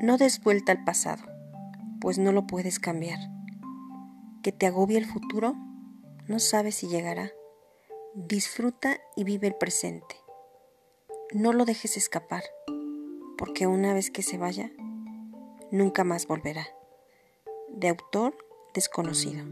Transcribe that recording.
No des vuelta al pasado, pues no lo puedes cambiar. Que te agobie el futuro, no sabes si llegará. Disfruta y vive el presente. No lo dejes escapar, porque una vez que se vaya, nunca más volverá. De autor desconocido.